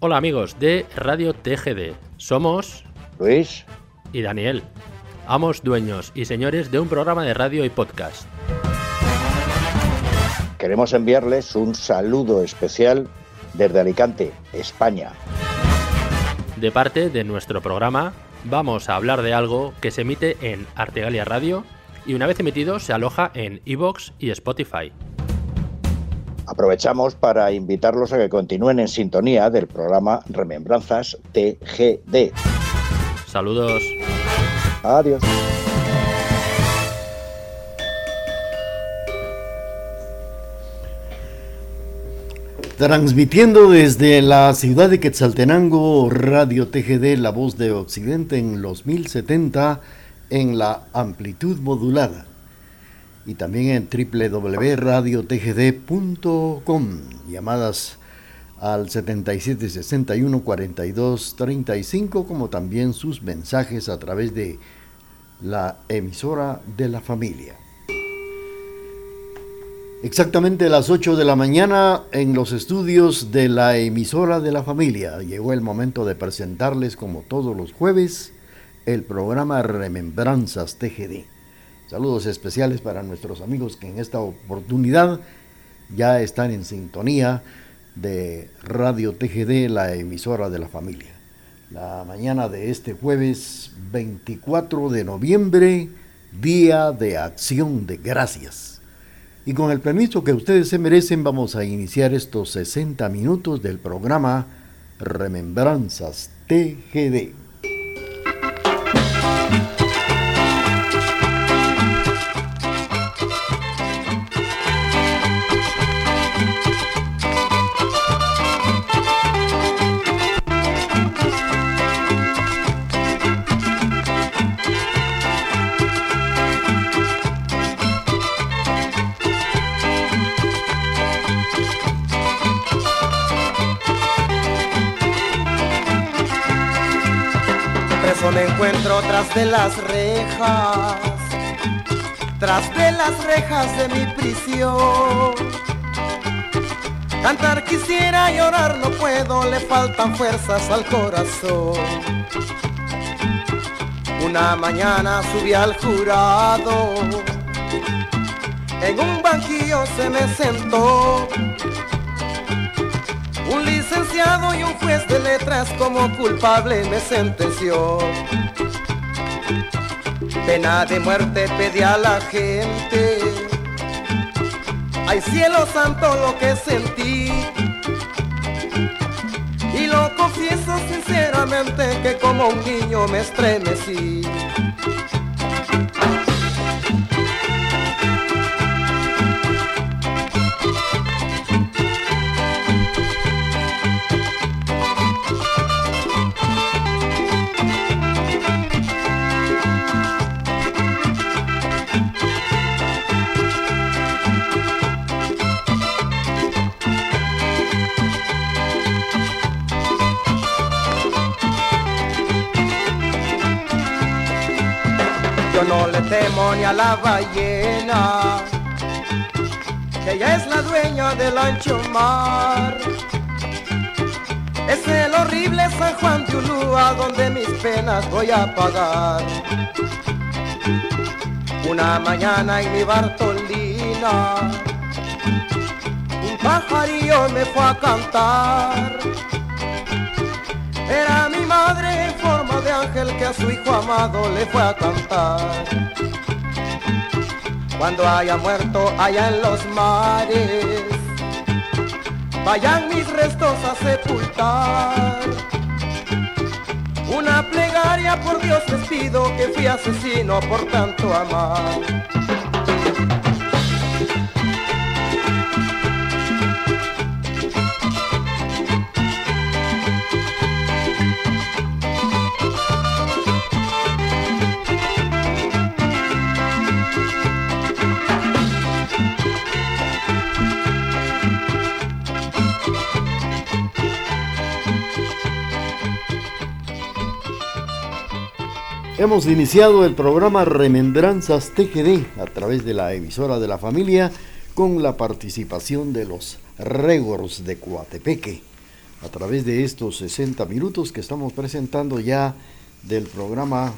Hola amigos de Radio TGD. Somos Luis y Daniel, amos, dueños y señores de un programa de radio y podcast. Queremos enviarles un saludo especial desde Alicante, España. De parte de nuestro programa, vamos a hablar de algo que se emite en Artegalia Radio y una vez emitido se aloja en iVoox y Spotify. Aprovechamos para invitarlos a que continúen en sintonía del programa Remembranzas TGD. Saludos. Adiós. Transmitiendo desde la ciudad de Quetzaltenango, Radio TGD, la voz de Occidente en los 1070 en la amplitud modulada y también en www.radiotgd.com. Llamadas al 77 61 42 35, como también sus mensajes a través de la emisora de la familia. Exactamente a las 8 de la mañana en los estudios de la emisora de la familia. Llegó el momento de presentarles, como todos los jueves, el programa Remembranzas TGD. Saludos especiales para nuestros amigos que en esta oportunidad ya están en sintonía de Radio TGD, la emisora de la familia. La mañana de este jueves 24 de noviembre, Día de Acción de Gracias. Y con el permiso que ustedes se merecen, vamos a iniciar estos 60 minutos del programa Remembranzas TGD. Tras de las rejas, tras de las rejas de mi prisión. Cantar quisiera, llorar no puedo, le faltan fuerzas al corazón. Una mañana subí al jurado, en un banquillo se me sentó un licenciado y un juez de letras como culpable me sentenció. Pena de muerte pedí a la gente. Ay cielo santo lo que sentí. Y lo confieso sinceramente que como un niño me estremecí. Ni a la ballena, que ella es la dueña del ancho mar. Es el horrible San Juan de Ulúa donde mis penas voy a pagar. Una mañana en mi Bartolina, un pajarillo me fue a cantar. Era mi madre forma de ángel que a su hijo amado le fue a cantar cuando haya muerto allá en los mares, vayan mis restos a sepultar. Una plegaria por Dios les pido que fui asesino por tanto amar. Hemos iniciado el programa Remembranzas TGD a través de la emisora de la familia con la participación de los Regors de Coatepeque. a través de estos 60 minutos que estamos presentando ya del programa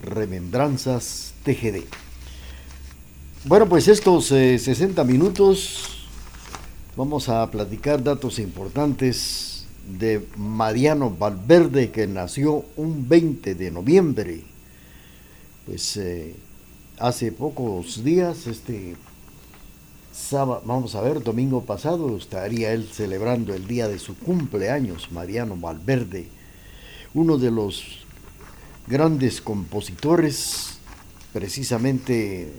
Remembranzas TGD. Bueno, pues estos 60 eh, minutos vamos a platicar datos importantes de Mariano Valverde que nació un 20 de noviembre. Pues eh, hace pocos días, este sábado, vamos a ver, domingo pasado estaría él celebrando el día de su cumpleaños, Mariano Valverde, uno de los grandes compositores precisamente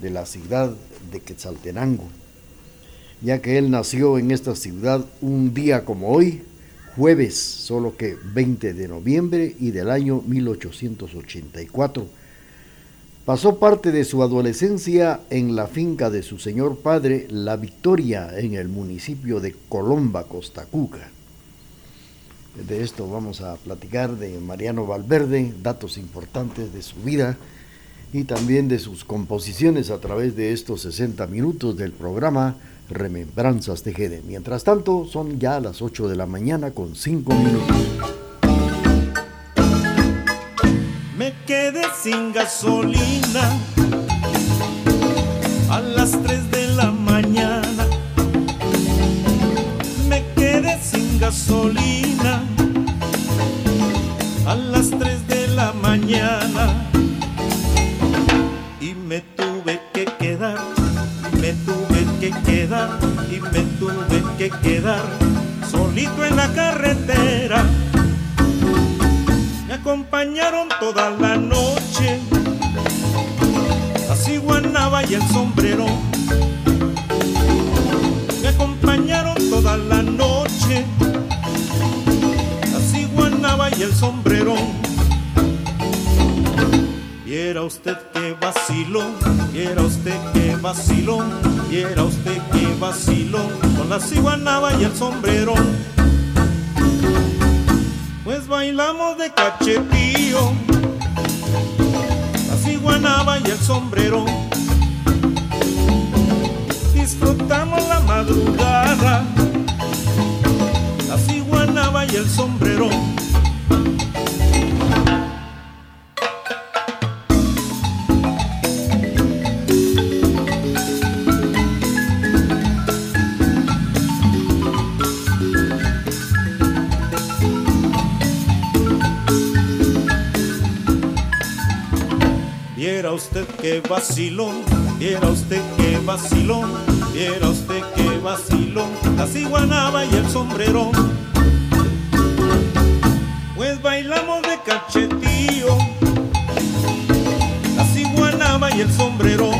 de la ciudad de Quetzaltenango, ya que él nació en esta ciudad un día como hoy, jueves, solo que 20 de noviembre y del año 1884 Pasó parte de su adolescencia en la finca de su señor padre, La Victoria, en el municipio de Colomba, Costa Cuca. De esto vamos a platicar de Mariano Valverde, datos importantes de su vida y también de sus composiciones a través de estos 60 minutos del programa Remembranzas TGD. Mientras tanto, son ya las 8 de la mañana con 5 minutos. me quedé sin gasolina a las 3 de la mañana. Me quedé sin gasolina a las 3 de la mañana. Quedar, y me tuve que quedar solito en la carretera acompañaron toda la noche. La ciguanaba y el sombrero me acompañaron toda la noche. La ciguanaba y el sombrero. Viera usted que vaciló, viera usted que vaciló, viera usted que vaciló con la ciguanaba y el sombrero pues bailamos de cachetío, la ciguanaba y el sombrero. Disfrutamos la madrugada, la ciguanaba y el sombrero. Usted que vacilón, viera usted que vacilón, viera usted que vacilón, la ciguanaba y el sombrero. Pues bailamos de cachetío, la ciguanaba y el sombrero.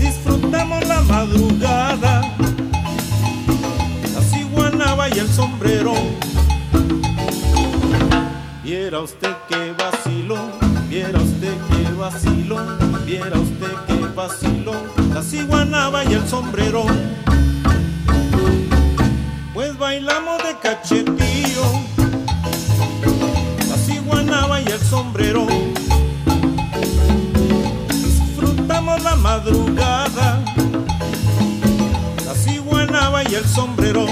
Disfrutamos la madrugada, la ciguanaba y el sombrero. Viera usted que y el sombrero. Pues bailamos de cachetío, la ciguanaba y el sombrero. Disfrutamos la madrugada, la ciguanaba y el sombrero.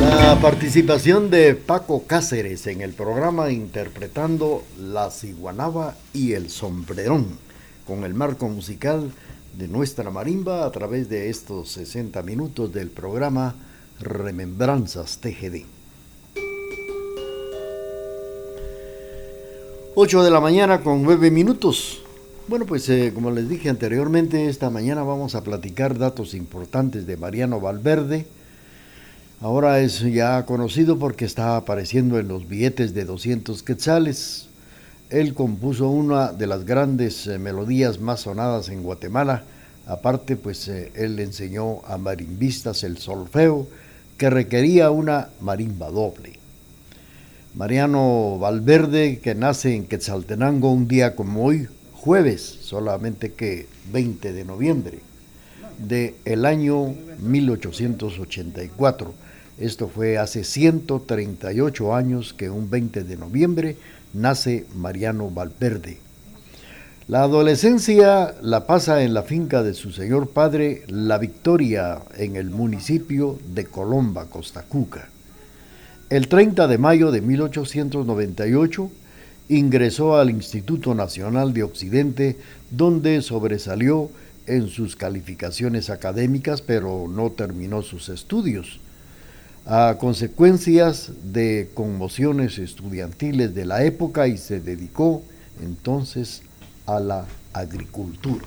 La participación de Paco Cáceres en el programa interpretando La Ciguanaba y el Sombrerón, con el marco musical de nuestra marimba a través de estos 60 minutos del programa Remembranzas TGD. 8 de la mañana con 9 minutos. Bueno, pues eh, como les dije anteriormente, esta mañana vamos a platicar datos importantes de Mariano Valverde Ahora es ya conocido porque está apareciendo en los billetes de 200 quetzales. Él compuso una de las grandes eh, melodías más sonadas en Guatemala. Aparte, pues eh, él enseñó a marimbistas el solfeo, que requería una marimba doble. Mariano Valverde, que nace en Quetzaltenango un día como hoy, jueves, solamente que 20 de noviembre, de el año 1884 esto fue hace 138 años que un 20 de noviembre nace Mariano Valverde. La adolescencia la pasa en la finca de su señor padre La Victoria, en el municipio de Colomba, Costa Cuca. El 30 de mayo de 1898 ingresó al Instituto Nacional de Occidente, donde sobresalió en sus calificaciones académicas, pero no terminó sus estudios. A consecuencias de conmociones estudiantiles de la época y se dedicó entonces a la agricultura.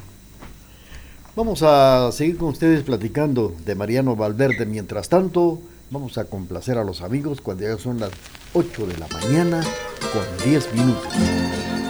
Vamos a seguir con ustedes platicando de Mariano Valverde. Mientras tanto, vamos a complacer a los amigos cuando ya son las 8 de la mañana con 10 minutos.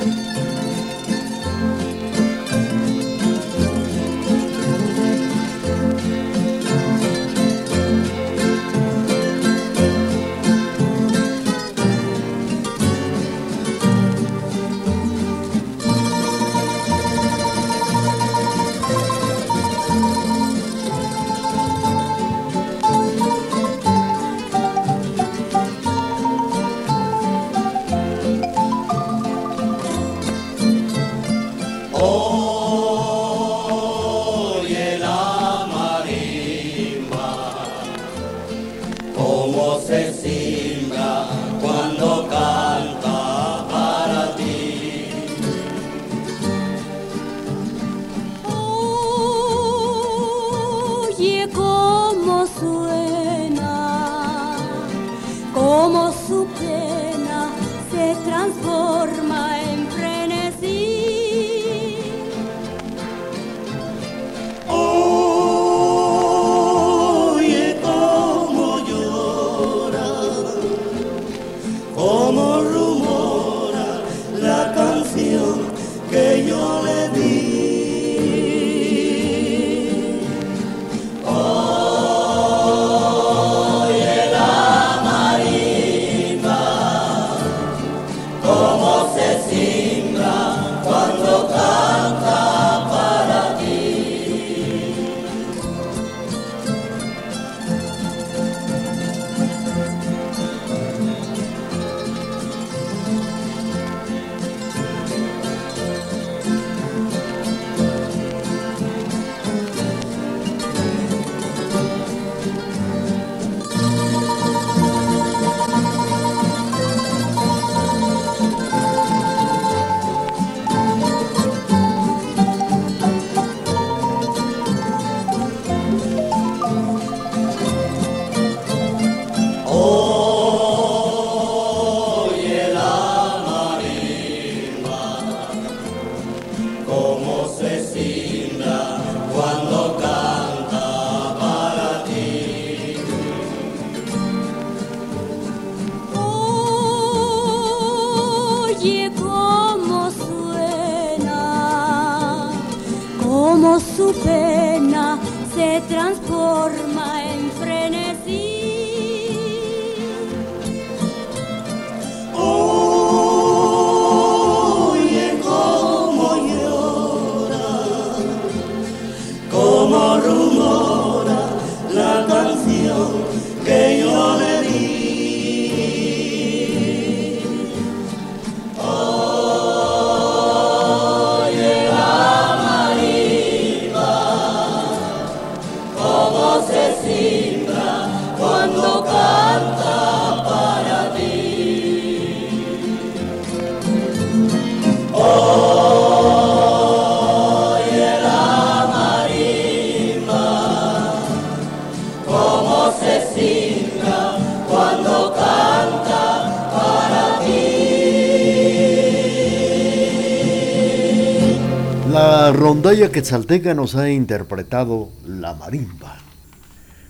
Rondalla quetzalteca nos ha interpretado la marimba.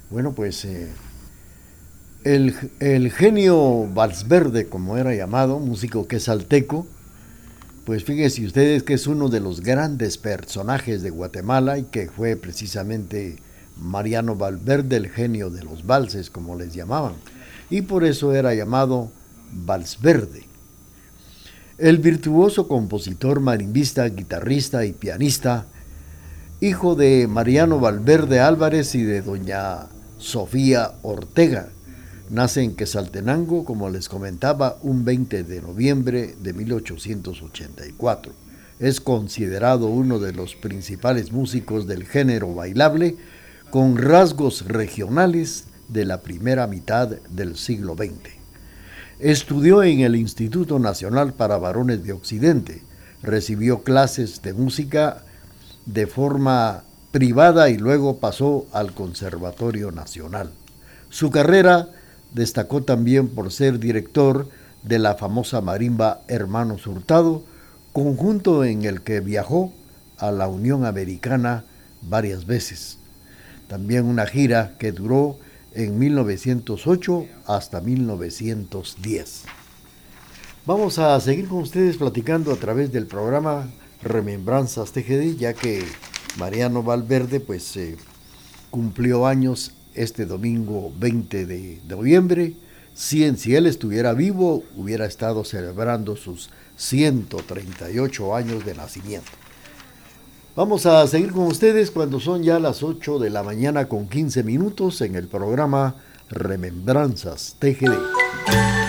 Bueno, pues eh, el, el, genio Valsverde, como era llamado, músico quetzalteco, pues fíjense ustedes que es uno de los grandes personajes de Guatemala y que fue precisamente Mariano Valverde, el genio de los valses, como les llamaban, y por eso era llamado Valsverde. El virtuoso compositor, marimbista, guitarrista y pianista, hijo de Mariano Valverde Álvarez y de doña Sofía Ortega, nace en Quesaltenango, como les comentaba, un 20 de noviembre de 1884. es considerado uno de los principales músicos del género bailable con rasgos regionales de la primera mitad del siglo XX. Estudió en el Instituto Nacional para Varones de Occidente, recibió clases de música de forma privada y luego pasó al Conservatorio Nacional. Su carrera destacó también por ser director de la famosa marimba Hermanos Hurtado, conjunto en el que viajó a la Unión Americana varias veces. También una gira que duró en 1908 hasta 1910. Vamos a seguir con ustedes platicando a través del programa Remembranzas TGD, ya que Mariano Valverde pues eh, cumplió años este domingo 20 de noviembre. Si él estuviera vivo, hubiera estado celebrando sus 138 años de nacimiento. Vamos a seguir con ustedes cuando son ya las 8 de la mañana con 15 minutos en el programa Remembranzas TGD.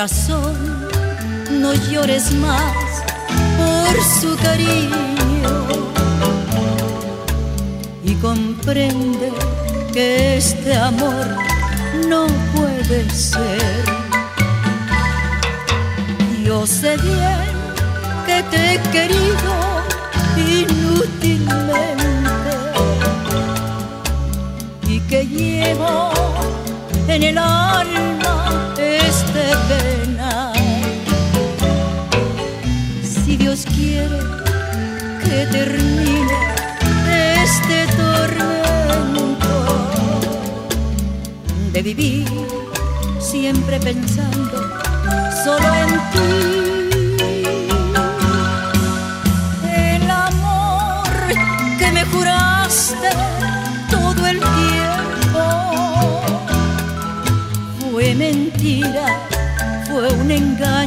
No llores más por su cariño y comprende que este amor no puede ser. Yo sé bien que te he querido inútilmente y que llevo en el alma Dios quiere que termine este tormento de vivir siempre pensando solo en ti. El amor que me juraste todo el tiempo fue mentira, fue un engaño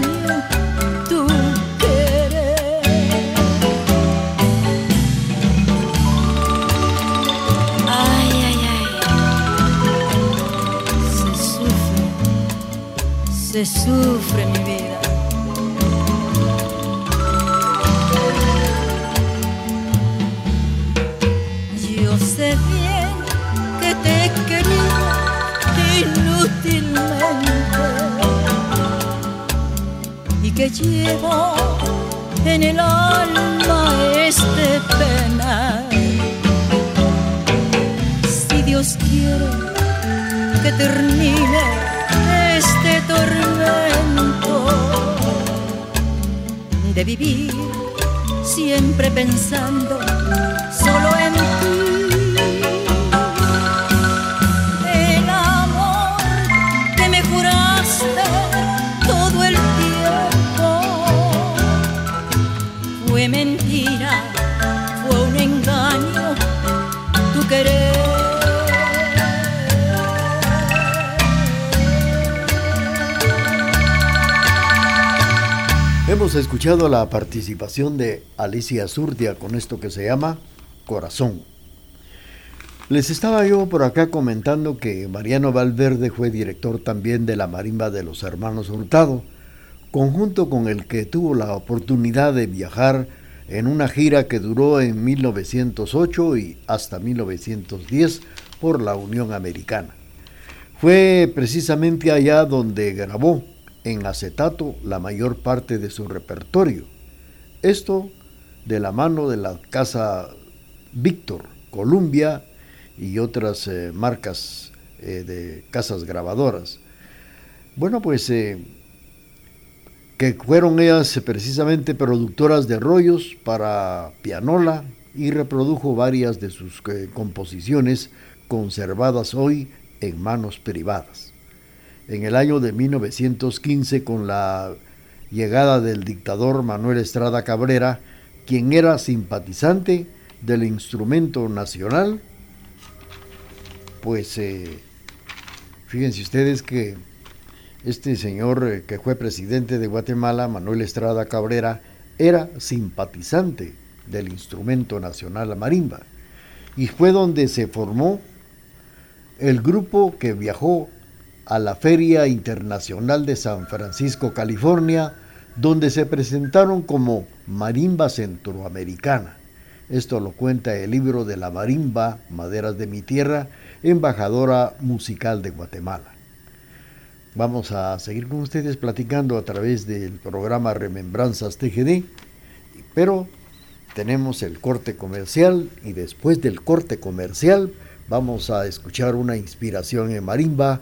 sufre mi vida. Yo sé bien que te he querido inútilmente y que llevo en el alma este pena. Si Dios quiere que termine vivir siempre pensando Escuchado la participación de Alicia Zurdia con esto que se llama Corazón. Les estaba yo por acá comentando que Mariano Valverde fue director también de la marimba de los hermanos Hurtado, conjunto con el que tuvo la oportunidad de viajar en una gira que duró en 1908 y hasta 1910 por la Unión Americana. Fue precisamente allá donde grabó en acetato la mayor parte de su repertorio. Esto de la mano de la casa Víctor, Columbia y otras eh, marcas eh, de casas grabadoras. Bueno, pues eh, que fueron ellas precisamente productoras de rollos para pianola y reprodujo varias de sus composiciones conservadas hoy en manos privadas en el año de 1915 con la llegada del dictador Manuel Estrada Cabrera, quien era simpatizante del instrumento nacional, pues eh, fíjense ustedes que este señor eh, que fue presidente de Guatemala, Manuel Estrada Cabrera, era simpatizante del instrumento nacional marimba. Y fue donde se formó el grupo que viajó a la Feria Internacional de San Francisco, California, donde se presentaron como Marimba Centroamericana. Esto lo cuenta el libro de la marimba, Maderas de mi Tierra, embajadora musical de Guatemala. Vamos a seguir con ustedes platicando a través del programa Remembranzas TGD, pero tenemos el corte comercial y después del corte comercial vamos a escuchar una inspiración en marimba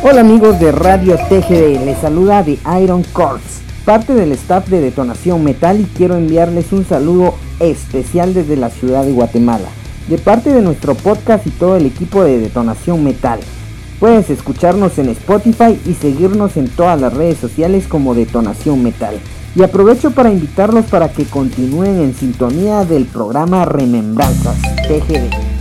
Hola amigos de Radio TGD, les saluda The Iron Corps, parte del staff de Detonación Metal y quiero enviarles un saludo especial desde la ciudad de Guatemala, de parte de nuestro podcast y todo el equipo de Detonación Metal. Puedes escucharnos en Spotify y seguirnos en todas las redes sociales como Detonación Metal. Y aprovecho para invitarlos para que continúen en sintonía del programa Remembranzas TGD.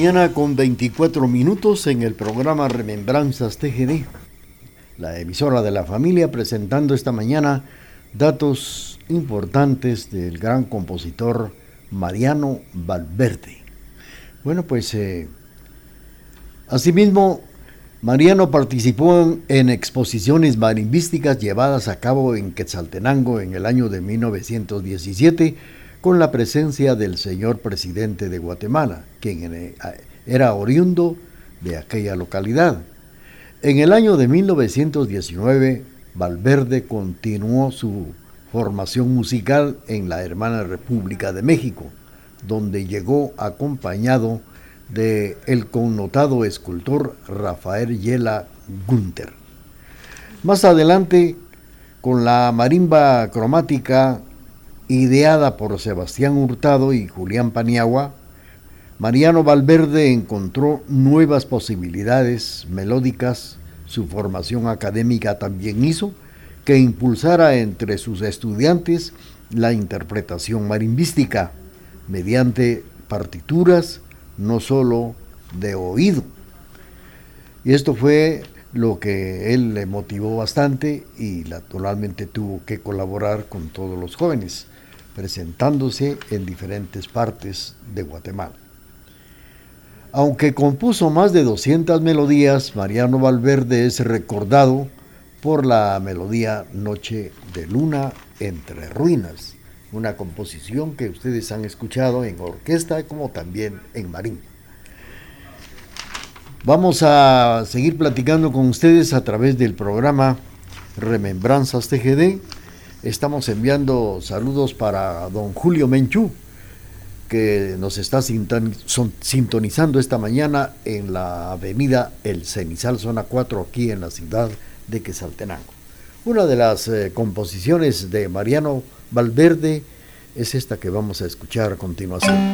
Mañana con 24 minutos en el programa Remembranzas TGD, la emisora de la familia presentando esta mañana datos importantes del gran compositor Mariano Valverde. Bueno, pues eh, Asimismo, Mariano participó en exposiciones marimbísticas llevadas a cabo en Quetzaltenango en el año de 1917 con la presencia del señor presidente de Guatemala, quien eh, era oriundo de aquella localidad. En el año de 1919, Valverde continuó su formación musical en la hermana República de México, donde llegó acompañado de el connotado escultor Rafael Yela Gunther. Más adelante, con la marimba cromática ideada por Sebastián Hurtado y Julián Paniagua, Mariano Valverde encontró nuevas posibilidades melódicas, su formación académica también hizo que impulsara entre sus estudiantes la interpretación marimbística mediante partituras, no solo de oído. Y esto fue lo que él le motivó bastante y naturalmente tuvo que colaborar con todos los jóvenes, presentándose en diferentes partes de Guatemala. Aunque compuso más de 200 melodías, Mariano Valverde es recordado por la melodía Noche de Luna entre Ruinas, una composición que ustedes han escuchado en orquesta como también en marín. Vamos a seguir platicando con ustedes a través del programa Remembranzas TGD. Estamos enviando saludos para don Julio Menchú, que nos está sintonizando esta mañana en la avenida El Cenizal, zona 4, aquí en la ciudad de Quesaltenango. Una de las eh, composiciones de Mariano Valverde es esta que vamos a escuchar a continuación.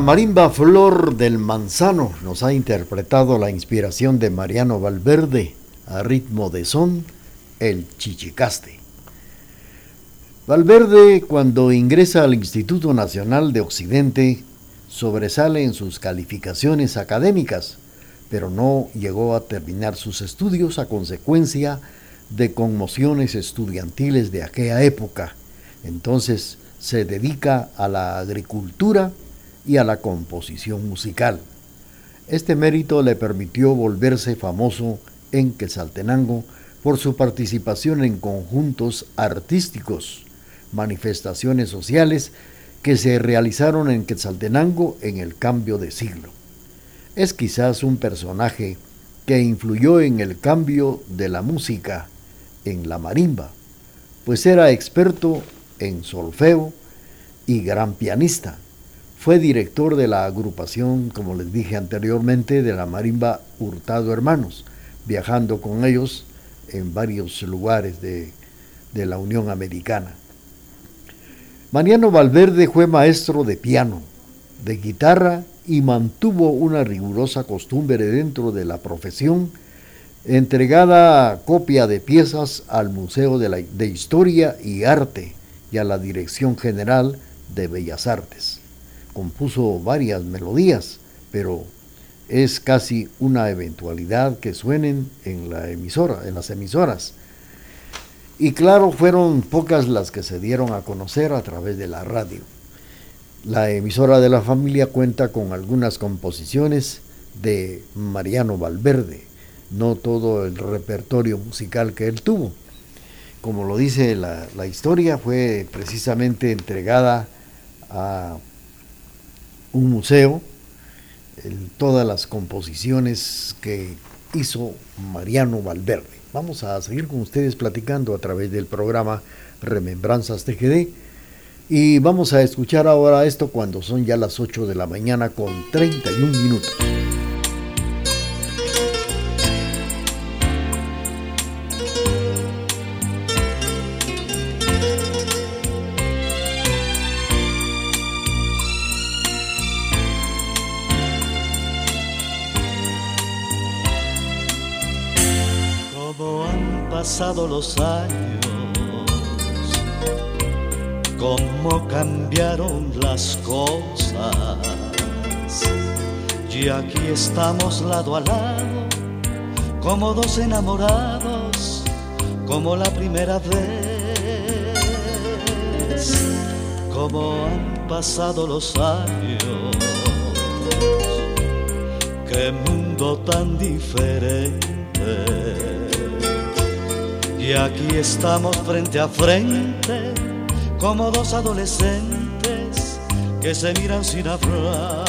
Marimba Flor del Manzano nos ha interpretado la inspiración de Mariano Valverde a ritmo de son, el chichicaste. Valverde, cuando ingresa al Instituto Nacional de Occidente, sobresale en sus calificaciones académicas, pero no llegó a terminar sus estudios a consecuencia de conmociones estudiantiles de aquella época. Entonces se dedica a la agricultura y a la composición musical. Este mérito le permitió volverse famoso en Quetzaltenango por su participación en conjuntos artísticos, manifestaciones sociales que se realizaron en Quetzaltenango en el cambio de siglo. Es quizás un personaje que influyó en el cambio de la música en la marimba, pues era experto en solfeo y gran pianista. Fue director de la agrupación, como les dije anteriormente, de la marimba Hurtado Hermanos, viajando con ellos en varios lugares de, la Unión Americana. Mariano Valverde fue maestro de piano, de guitarra y mantuvo una rigurosa costumbre dentro de la profesión, entregada copia de piezas al Museo de Historia y Arte y a la Dirección General de Bellas Artes. Compuso varias melodías, pero es casi una eventualidad que suenen en la emisora, en las emisoras. Y claro, fueron pocas las que se dieron a conocer a través de la radio. La emisora de la familia cuenta con algunas composiciones de Mariano Valverde, no todo el repertorio musical que él tuvo. Como lo dice la, la historia, fue precisamente entregada a un museo todas las composiciones que hizo Mariano Valverde. Vamos a seguir con ustedes platicando a través del programa Remembranzas TGD y vamos a escuchar ahora esto cuando son ya las 8 de la mañana con 31 minutos. Los años, cómo cambiaron las cosas. Y aquí estamos lado a lado, como dos enamorados, como la primera vez. Cómo han pasado los años, qué mundo tan diferente y aquí estamos frente a frente, como dos adolescentes que se miran sin hablar.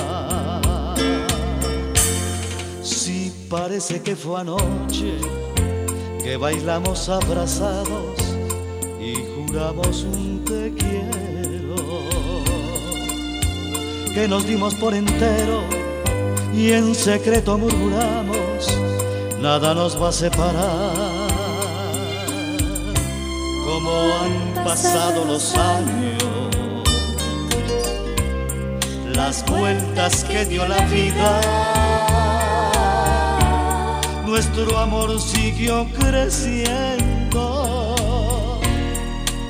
Si parece que fue anoche que bailamos abrazados y juramos un te quiero, que nos dimos por entero y en secreto murmuramos, nada nos va a separar como han pasado los años, las vueltas que dio la vida. Nuestro amor siguió creciendo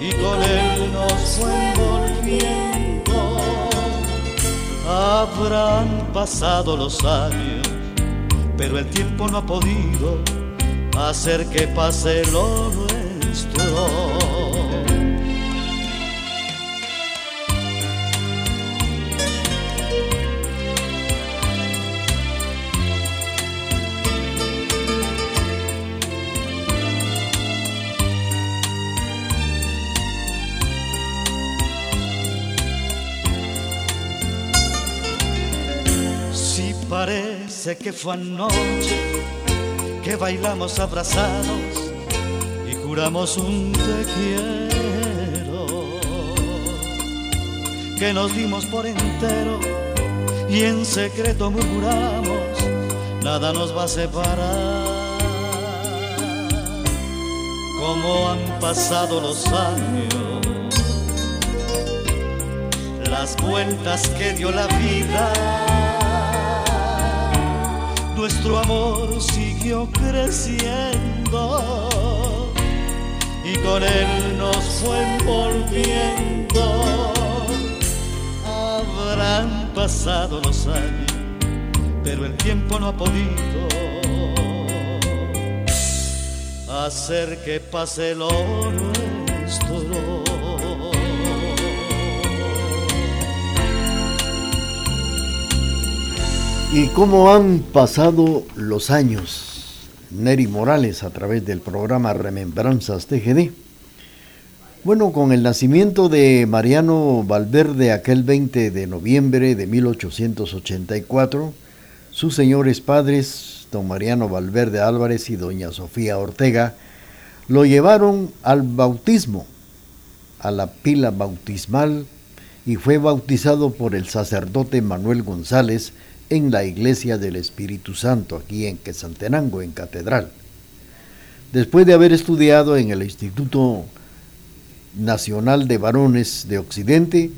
y con él nos fue envolviendo. Habrán pasado los años, pero el tiempo no ha podido hacer que pase lo nuevo parece que fue anoche que bailamos abrazados juramos un te quiero, que nos dimos por entero y en secreto murmuramos, nada nos va a separar. Como han pasado los años, las vueltas que dio la vida. Nuestro amor siguió creciendo y con él nos fue envolviendo. Habrán pasado los años, pero el tiempo no ha podido hacer que pase lo nuestro. ¿Y cómo han pasado los años? Neri Morales a través del programa Remembranzas TGD. Bueno, con el nacimiento de Mariano Valverde aquel 20 de noviembre de 1884, sus señores padres, don Mariano Valverde Álvarez y doña Sofía Ortega, lo llevaron al bautismo, a la pila bautismal, y fue bautizado por el sacerdote Manuel González, en la iglesia del Espíritu Santo, aquí en Quesantenango, en Catedral. Después de haber estudiado en el Instituto Nacional de Varones de Occidente,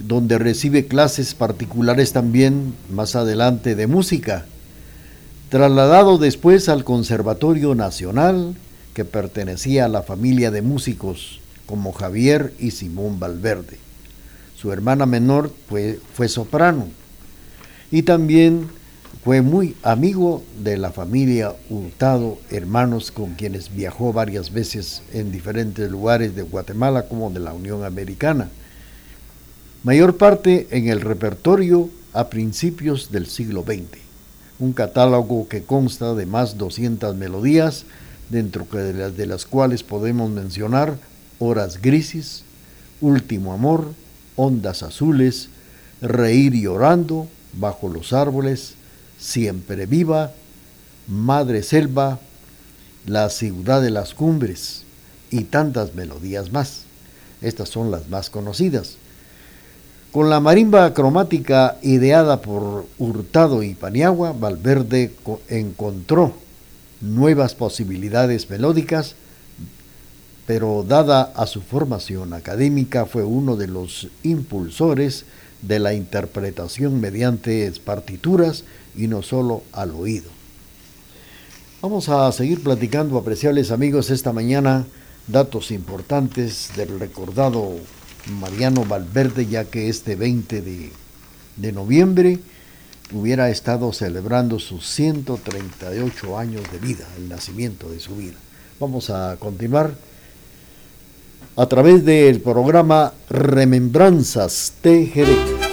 donde recibe clases particulares también más adelante de música, trasladado después al Conservatorio Nacional, que pertenecía a la familia de músicos como Javier y Simón Valverde. Su hermana menor fue, fue soprano y también fue muy amigo de la familia Hurtado, hermanos con quienes viajó varias veces en diferentes lugares de Guatemala como de la Unión Americana. Mayor parte en el repertorio a principios del siglo XX. Un catálogo que consta de más 200 melodías, dentro de las cuales podemos mencionar Horas Grises, Último Amor, Ondas Azules, Reír y Orando, bajo los árboles, siempre viva, madre selva, la ciudad de las cumbres y tantas melodías más. Estas son las más conocidas. Con la marimba cromática ideada por Hurtado y Paniagua, Valverde encontró nuevas posibilidades melódicas, pero dada a su formación académica fue uno de los impulsores de la interpretación mediante partituras y no solo al oído. Vamos a seguir platicando, apreciables amigos, esta mañana datos importantes del recordado Mariano Valverde, ya que este 20 de, de noviembre hubiera estado celebrando sus 138 años de vida, el nacimiento de su vida. Vamos a continuar a través del programa Remembranzas TGD.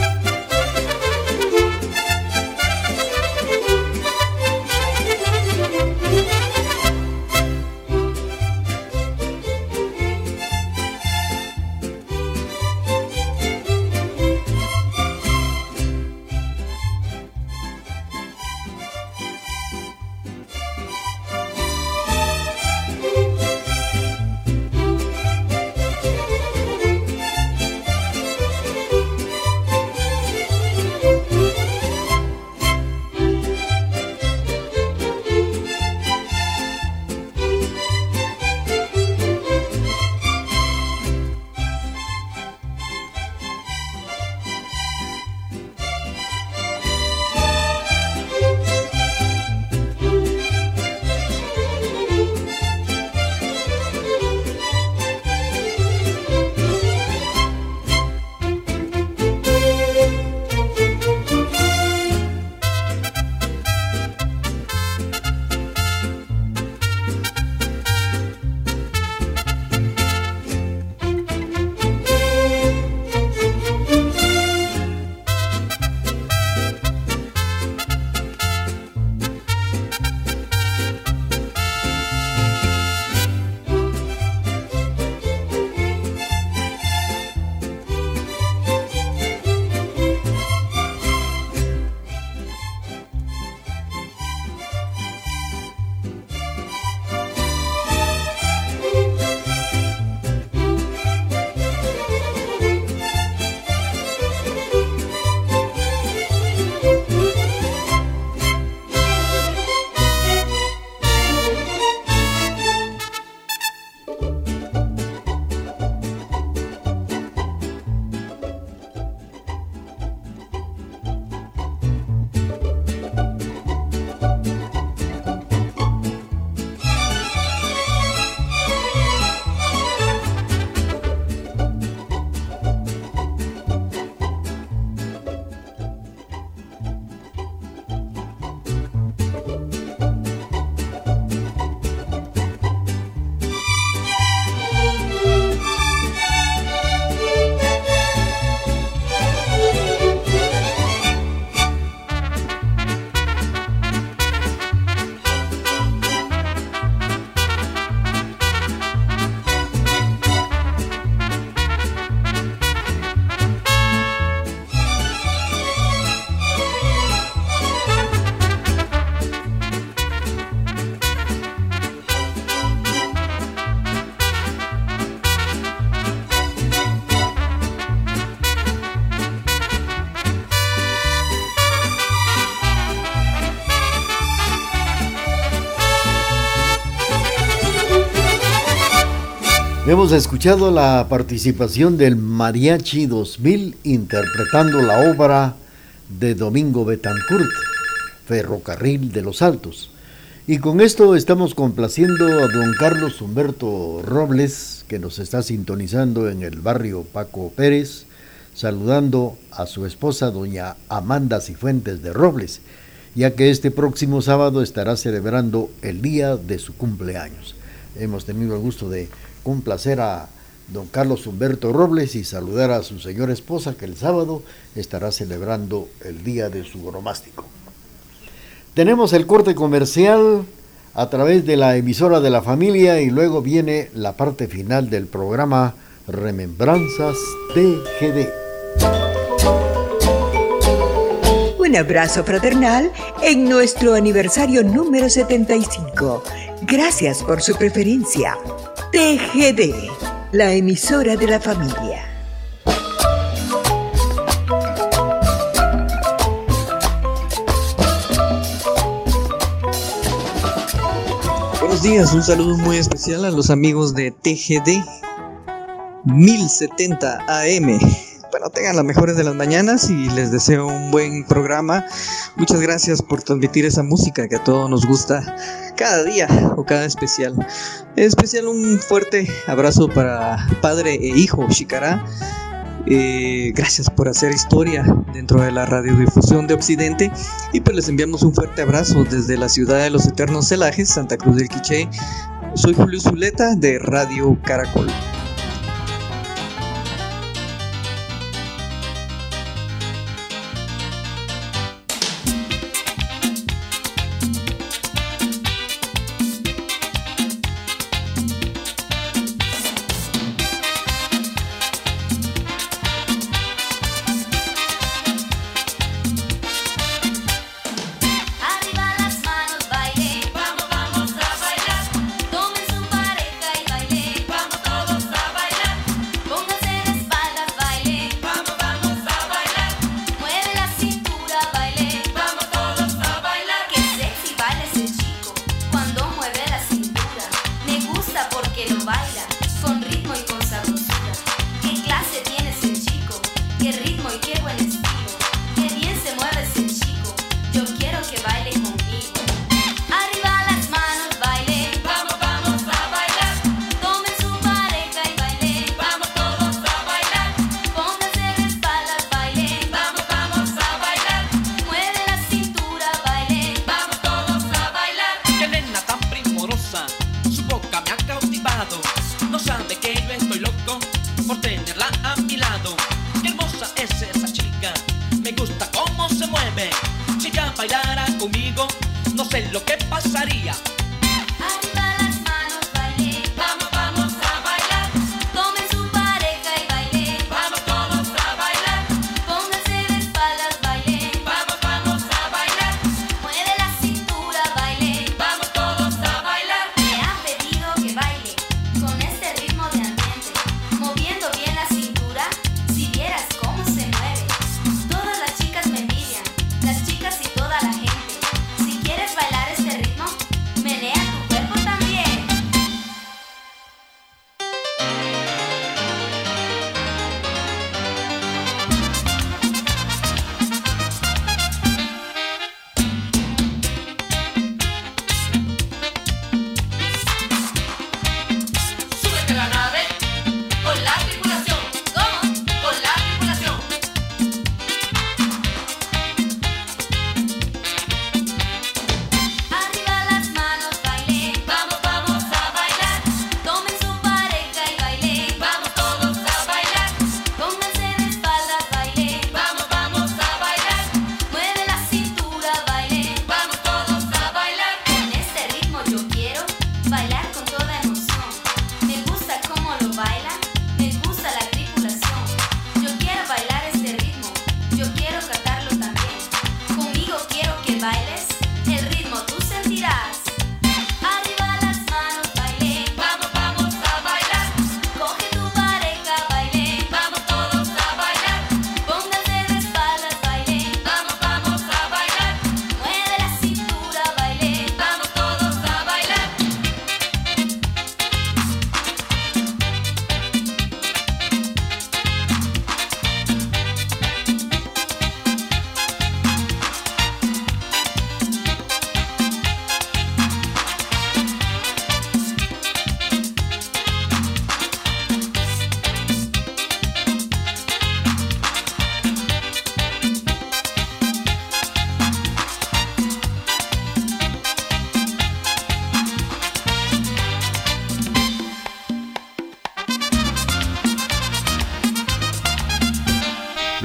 Hemos escuchado la participación del Mariachi 2000 interpretando la obra de Domingo Betancourt, Ferrocarril de los Altos. Y con esto estamos complaciendo a don Carlos Humberto Robles, que nos está sintonizando en el barrio Paco Pérez, saludando a su esposa doña Amanda Cifuentes de Robles, ya que este próximo sábado estará celebrando el día de su cumpleaños. Hemos tenido el gusto de complacer a don Carlos Humberto Robles y saludar a su señora esposa que el sábado estará celebrando el día de su bromástico. Tenemos el corte comercial a través de la emisora de la familia y luego viene la parte final del programa Remembranzas TGD. Un abrazo fraternal en nuestro aniversario número 75. Gracias por su preferencia. TGD, la emisora de la familia. Buenos días, un saludo muy especial a los amigos de TGD 1070 AM. Bueno, tengan las mejores de las mañanas y les deseo un buen programa. Muchas gracias por transmitir esa música que a todos nos gusta cada día o cada especial. En especial un fuerte abrazo para padre e hijo Shikara. Eh, gracias por hacer historia dentro de la radiodifusión de Occidente y pues les enviamos un fuerte abrazo desde la ciudad de los eternos celajes, Santa Cruz del Quiché. Soy Julio Zuleta de Radio Caracol.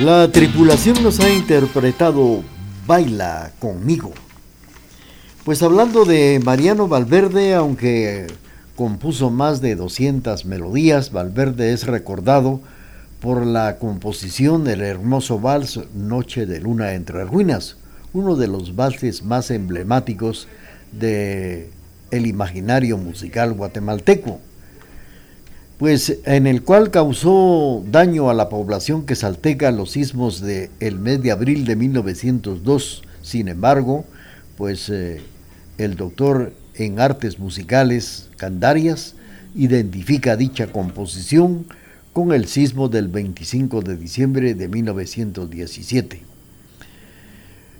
La tripulación nos ha interpretado Baila conmigo. Pues hablando de Mariano Valverde, aunque compuso más de 200 melodías, Valverde es recordado por la composición del hermoso vals Noche de Luna entre Ruinas, uno de los valses más emblemáticos de el imaginario musical guatemalteco pues en el cual causó daño a la población que salteca los sismos del el mes de abril de 1902. Sin embargo, pues eh, el doctor en artes musicales Candarias identifica dicha composición con el sismo del 25 de diciembre de 1917.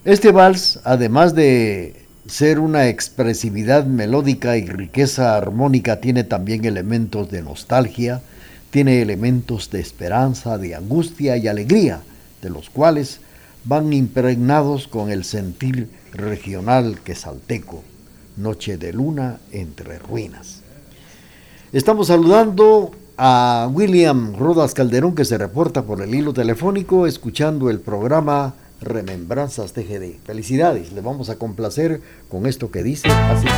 Este vals, además de ser una expresividad melódica y riqueza armónica tiene también elementos de nostalgia, tiene elementos de esperanza, de angustia y alegría, de los cuales van impregnados con el sentir regional que salteco, noche de luna entre ruinas. Estamos saludando a William Rodas Calderón que se reporta por el hilo telefónico escuchando el programa Remembranzas TGD. Felicidades, le vamos a complacer con esto que dice así.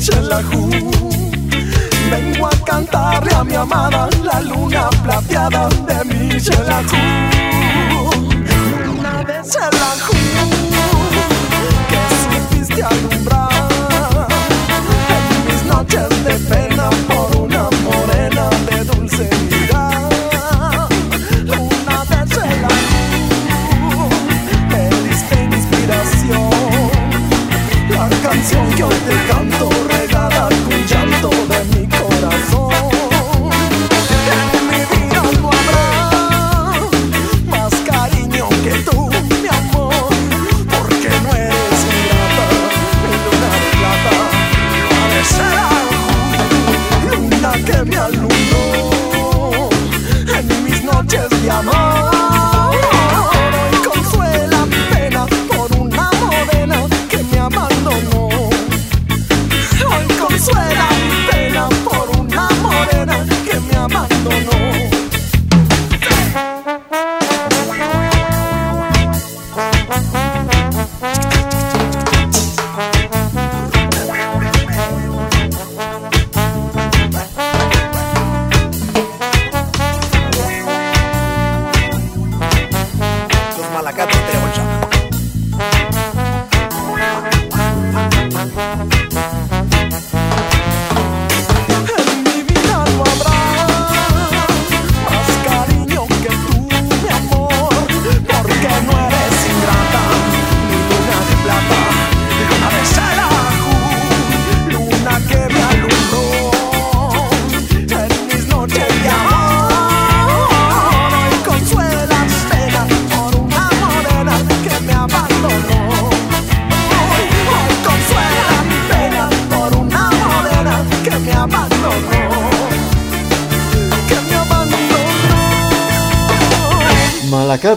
Shelahu. Vengo a cantarle a mi amada la luna plateada de mi Shelahu. Luna de Shelahu,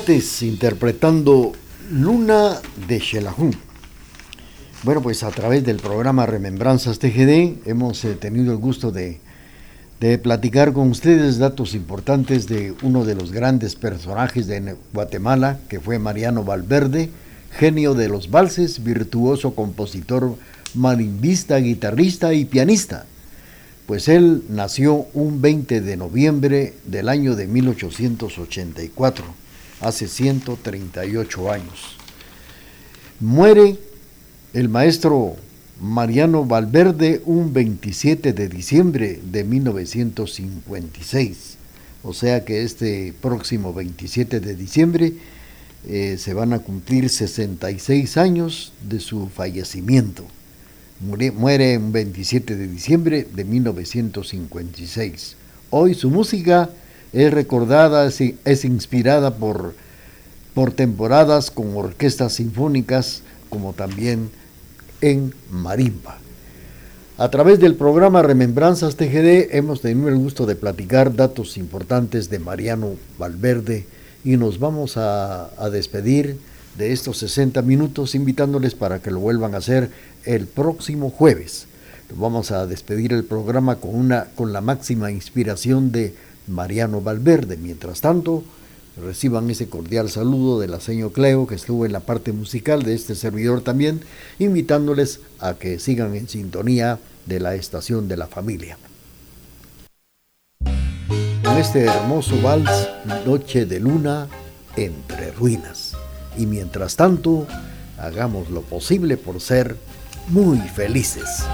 interpretando Luna de Xelajú. Bueno, pues a través del programa Remembranzas TGD hemos eh, tenido el gusto de, de platicar con ustedes datos importantes de uno de los grandes personajes de Guatemala, que fue Mariano Valverde, genio de los valses, virtuoso compositor, marimbista, guitarrista y pianista. Pues él nació un 20 de noviembre del año de 1884 hace 138 años. Muere el maestro Mariano Valverde un 27 de diciembre de 1956. O sea que este próximo 27 de diciembre eh, se van a cumplir 66 años de su fallecimiento. muere un 27 de diciembre de 1956. Hoy su música es recordada, es inspirada por, por temporadas con orquestas sinfónicas como también en marimba. A través del programa Remembranzas TGD hemos tenido el gusto de platicar datos importantes de Mariano Valverde y nos vamos a, despedir de estos 60 minutos invitándoles para que lo vuelvan a hacer el próximo jueves. Vamos a despedir el programa con, una, con la máxima inspiración de Mariano Valverde. Mientras tanto, reciban ese cordial saludo de la señor Cleo, que estuvo en la parte musical de este servidor también, invitándoles a que sigan en sintonía de la estación de la familia. Con este hermoso vals, Noche de Luna entre ruinas. Y mientras tanto, hagamos lo posible por ser muy felices.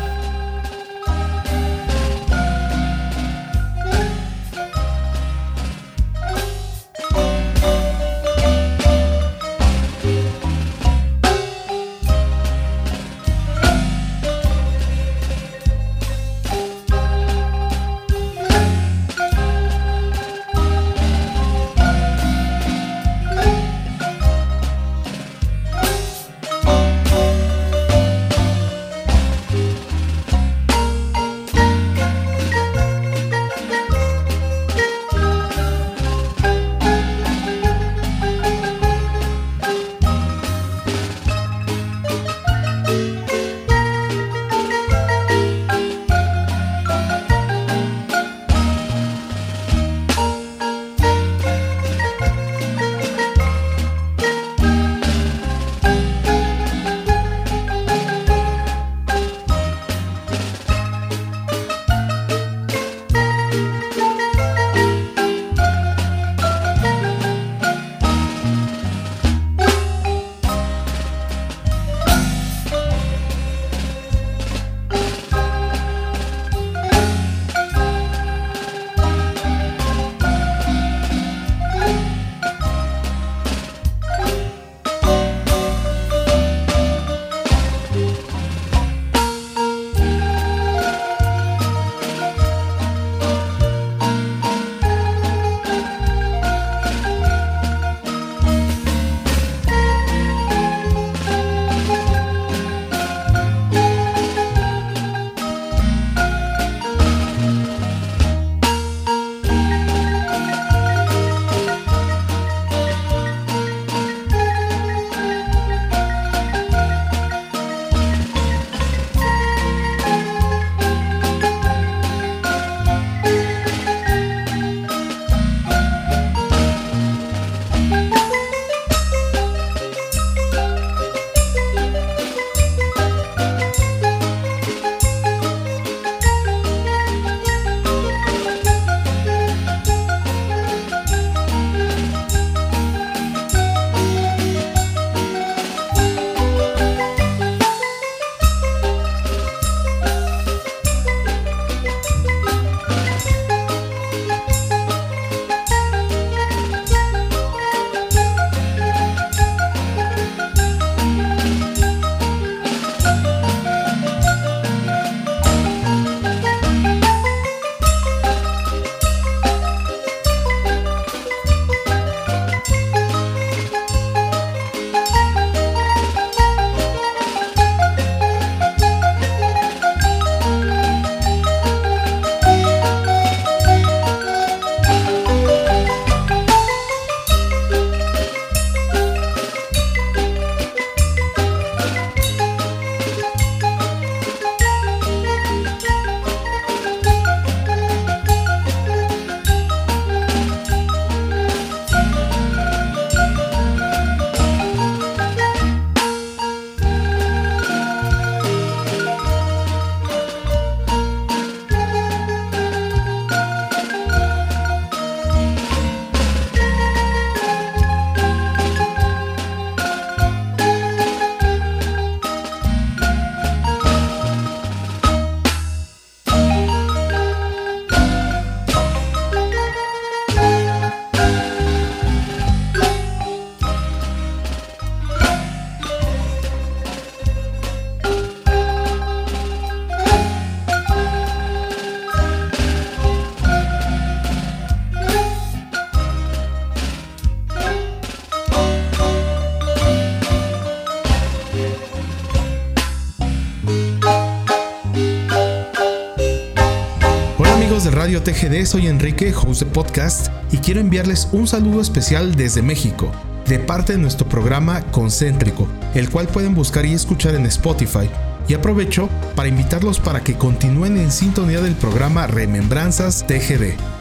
TGD, soy Enrique, host de podcast, y quiero enviarles un saludo especial desde México, de parte de nuestro programa Concéntrico, el cual pueden buscar y escuchar en Spotify. Y aprovecho para invitarlos para que continúen en sintonía del programa Remembranzas TGD